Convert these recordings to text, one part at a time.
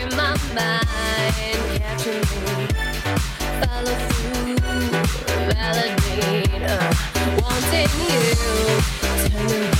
in my mind, me, follow through, validate, uh, wanting you.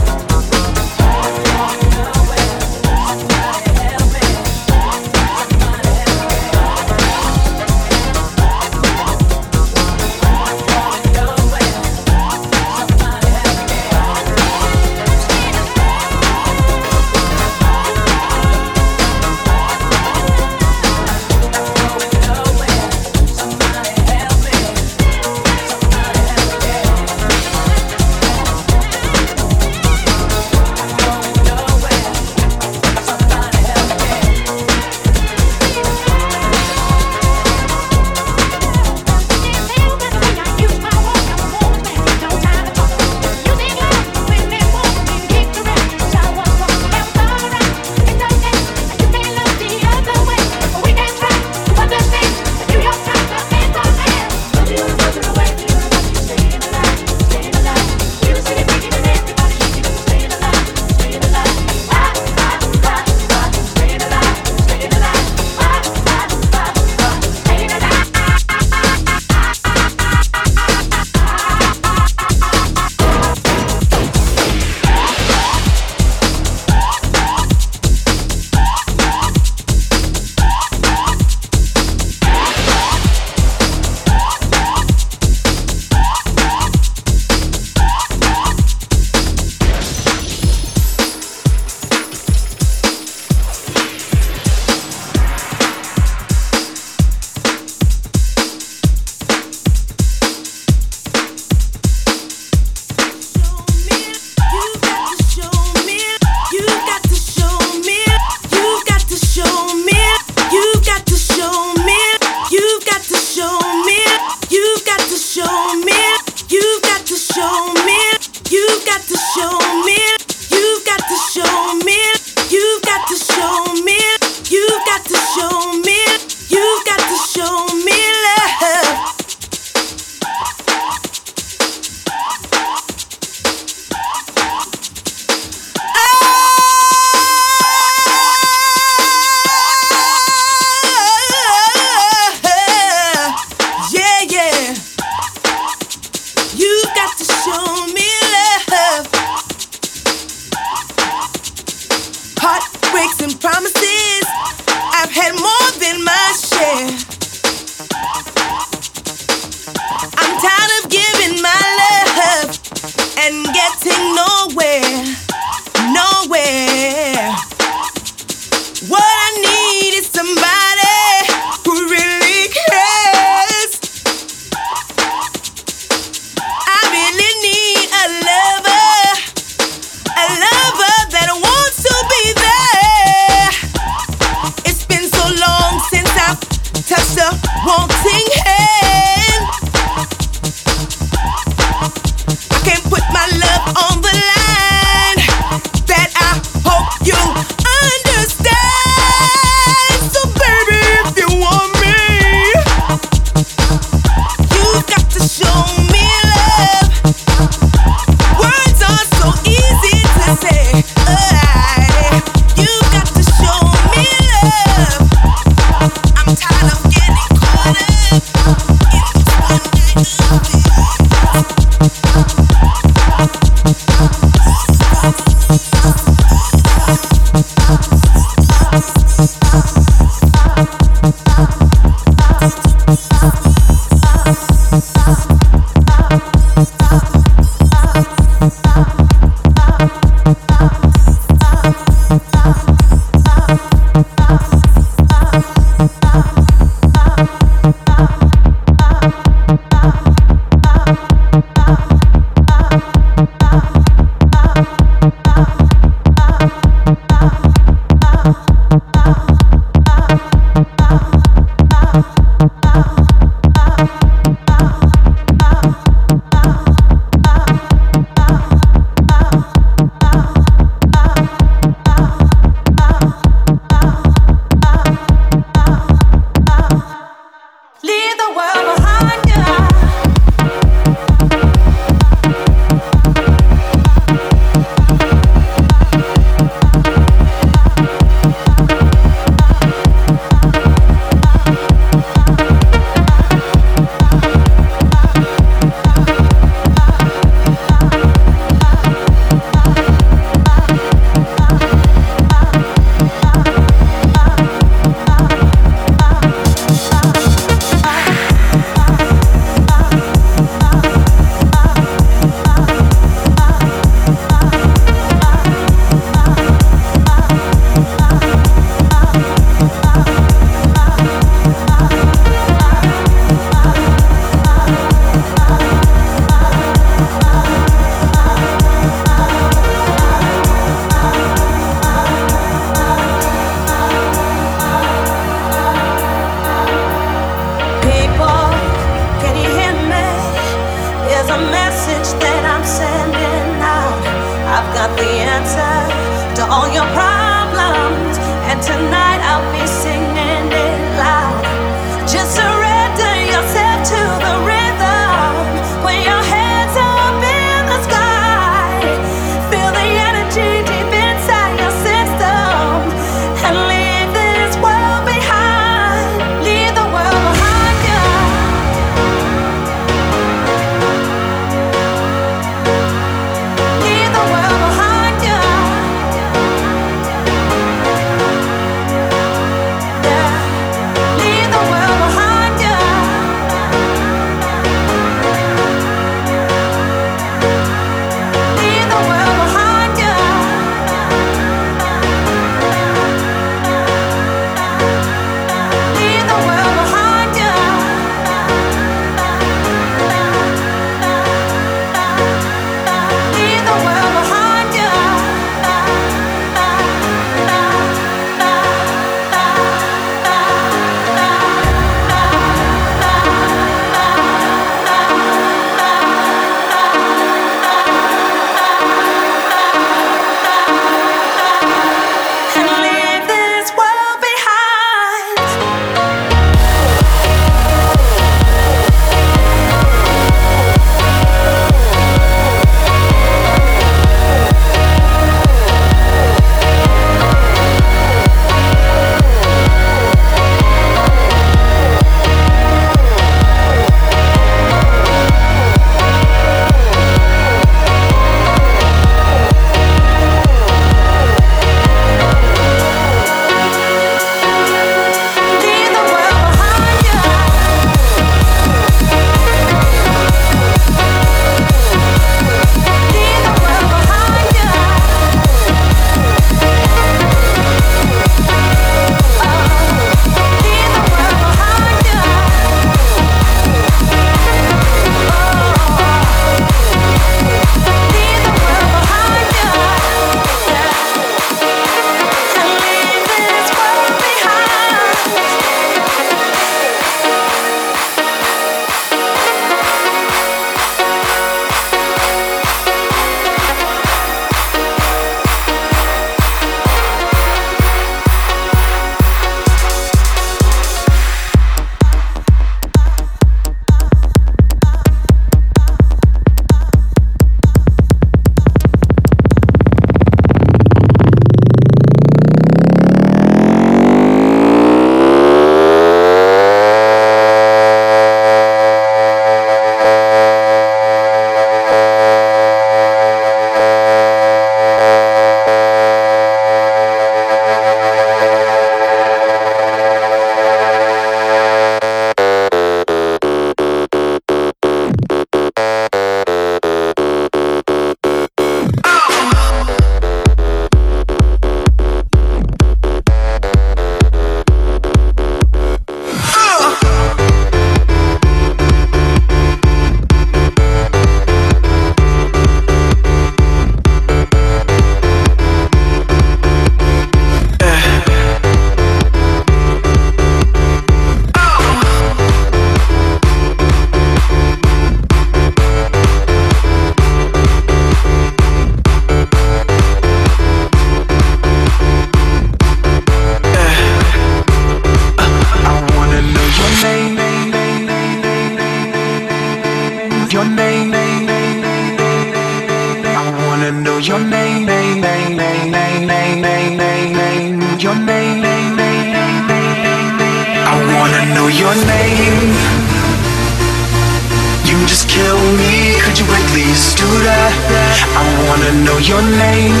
Wanna know your name.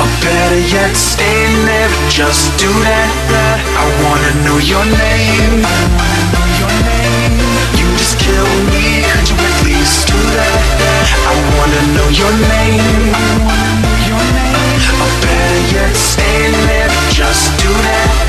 Or better yet, stay there, just do that. I wanna know your name. You just kill me, could you at least do that? I wanna know your name. Or better yet, stay there, just do that.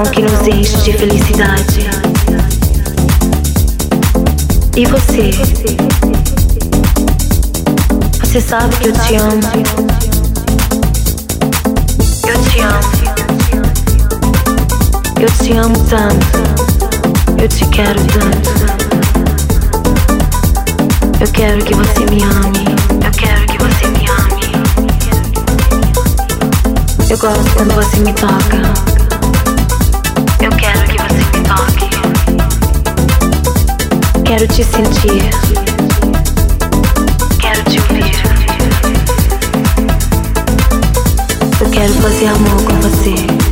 Coração que nos enche de felicidade. E você? Você sabe que eu te amo. Eu te amo. Eu te amo tanto. Eu te quero tanto. Eu quero que você me ame. Eu quero que você me ame. Eu gosto quando você me toca. Quero te sentir. Quero te ouvir. Eu quero fazer amor com você.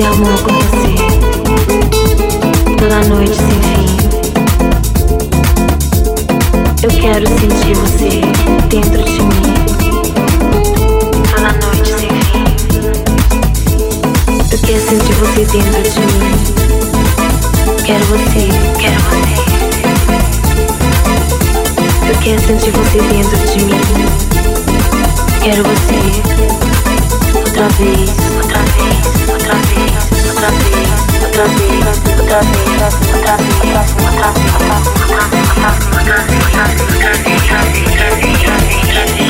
esse amor acontecer toda noite sem fim. Eu quero sentir você dentro de mim toda noite sem fim. Eu quero sentir você dentro de mim. Quero você, quero você. Eu quero sentir você dentro de mim. Quero você outra vez, outra vez. Thank you.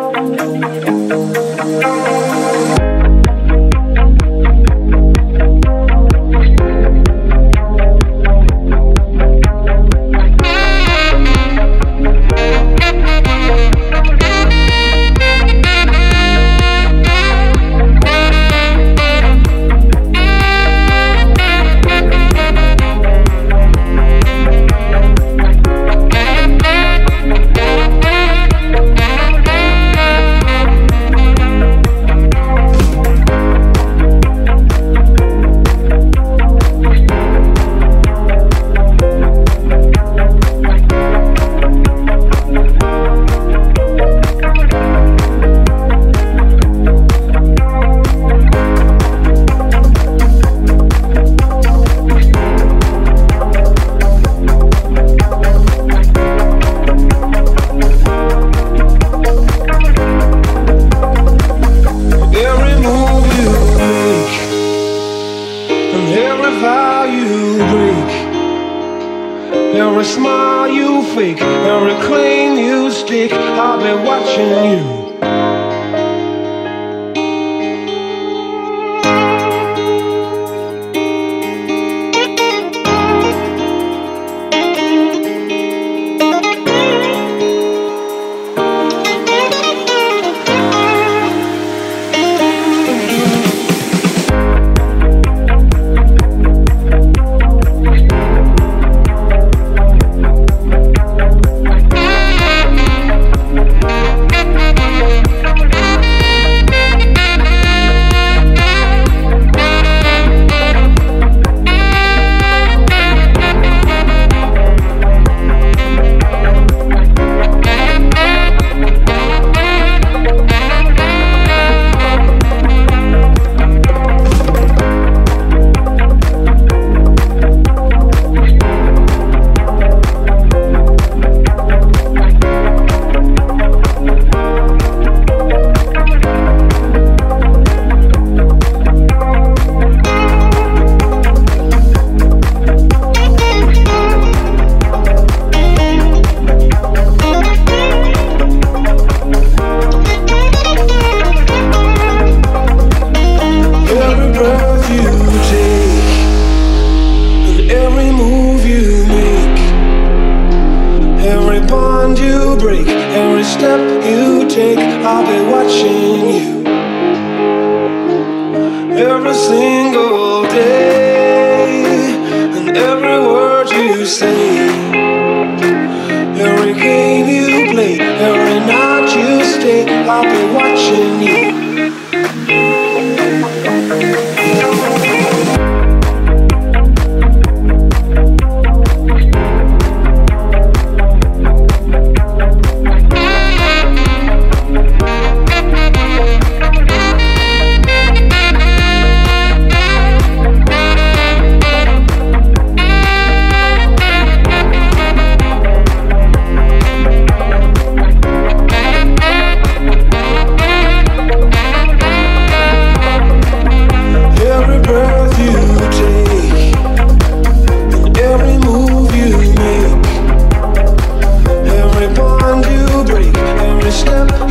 step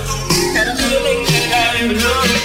love.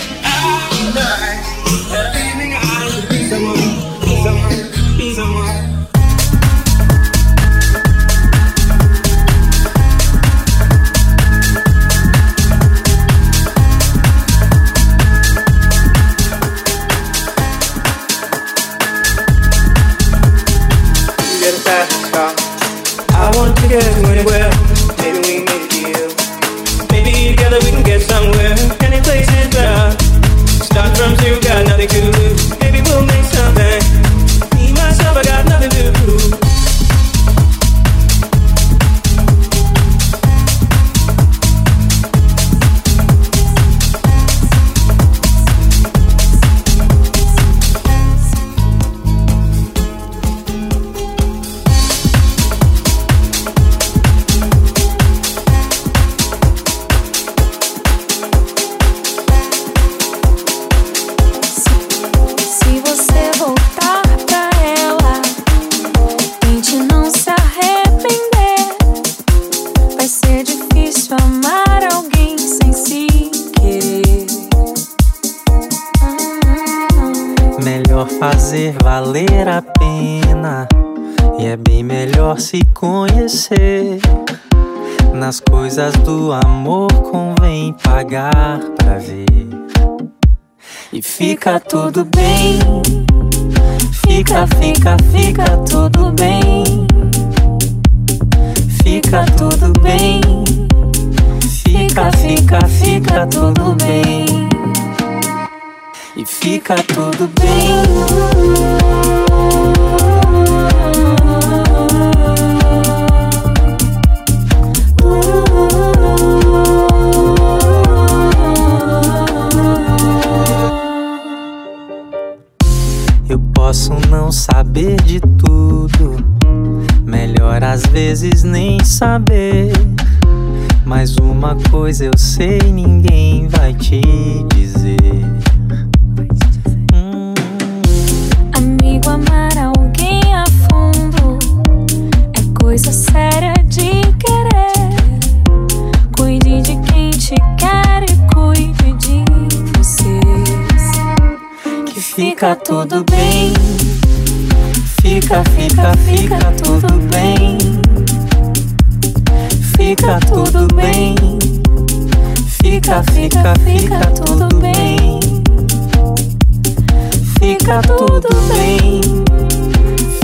Fica tudo bem. Fica, fica, fica tudo bem. E fica tudo Eu posso não saber de tudo. Melhor às vezes nem saber. Mas uma coisa eu sei, ninguém vai te dizer. Hum, Amigo, amar alguém a fundo é coisa séria de querer. Cuide de quem te quer e cuide de você. que fica tudo bem. Fica, fica, fica tudo bem. Fica tudo bem. Fica, fica, fica tudo bem. Fica tudo bem.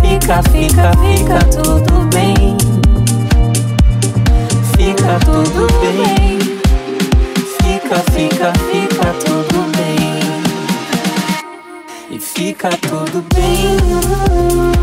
Fica, fica, fica tudo bem. Fica tudo bem. Fica, fica, fica tudo bem. E fica tudo bem.